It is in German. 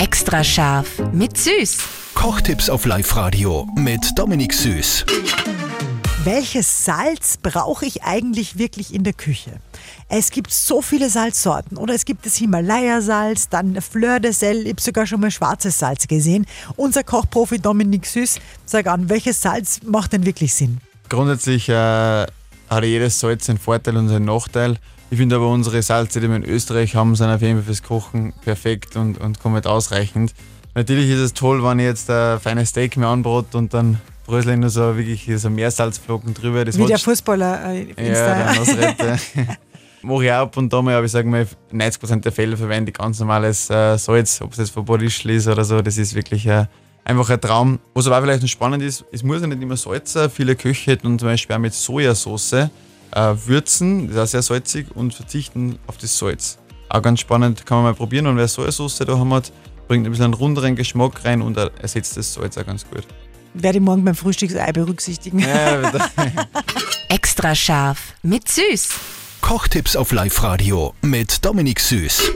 Extra scharf mit Süß. Kochtipps auf Live-Radio mit Dominik Süß. Welches Salz brauche ich eigentlich wirklich in der Küche? Es gibt so viele Salzsorten. Oder es gibt das Himalaya-Salz, dann Fleur de Sel, ich habe sogar schon mal schwarzes Salz gesehen. Unser Kochprofi Dominik Süß, sag an, welches Salz macht denn wirklich Sinn? Grundsätzlich äh, hat jedes Salz seinen Vorteil und seinen Nachteil. Ich finde aber unsere Salze, die wir in Österreich haben, sind auf jeden Fall fürs Kochen perfekt und, und komplett ausreichend. Natürlich ist es toll, wenn ich jetzt ein feines Steak mir anbrot und dann brösel ich nur so wirklich so Meersalzflocken drüber. Das Wie der Fußballer äh, Ja, Nasrette. Mache ich ab und an mal, aber ich sage mal, 90% der Fälle verwende ich ganz normales äh, Salz, ob es jetzt von Bodischl ist oder so. Das ist wirklich äh, einfach ein Traum. Was aber auch vielleicht noch spannend ist, es muss ja nicht immer Salz sein. Viele Köche hätten zum Beispiel auch mit Sojasauce äh, würzen, das ist auch sehr salzig, und verzichten auf das Salz. Auch ganz spannend, kann man mal probieren. Und wer Sojasauce da haben hat, bringt ein bisschen einen runderen Geschmack rein und er- ersetzt das Salz auch ganz gut. Werde ich morgen beim Frühstücksei berücksichtigen. Ja, Extra scharf mit Süß. Kochtipps auf Live-Radio mit Dominik Süß.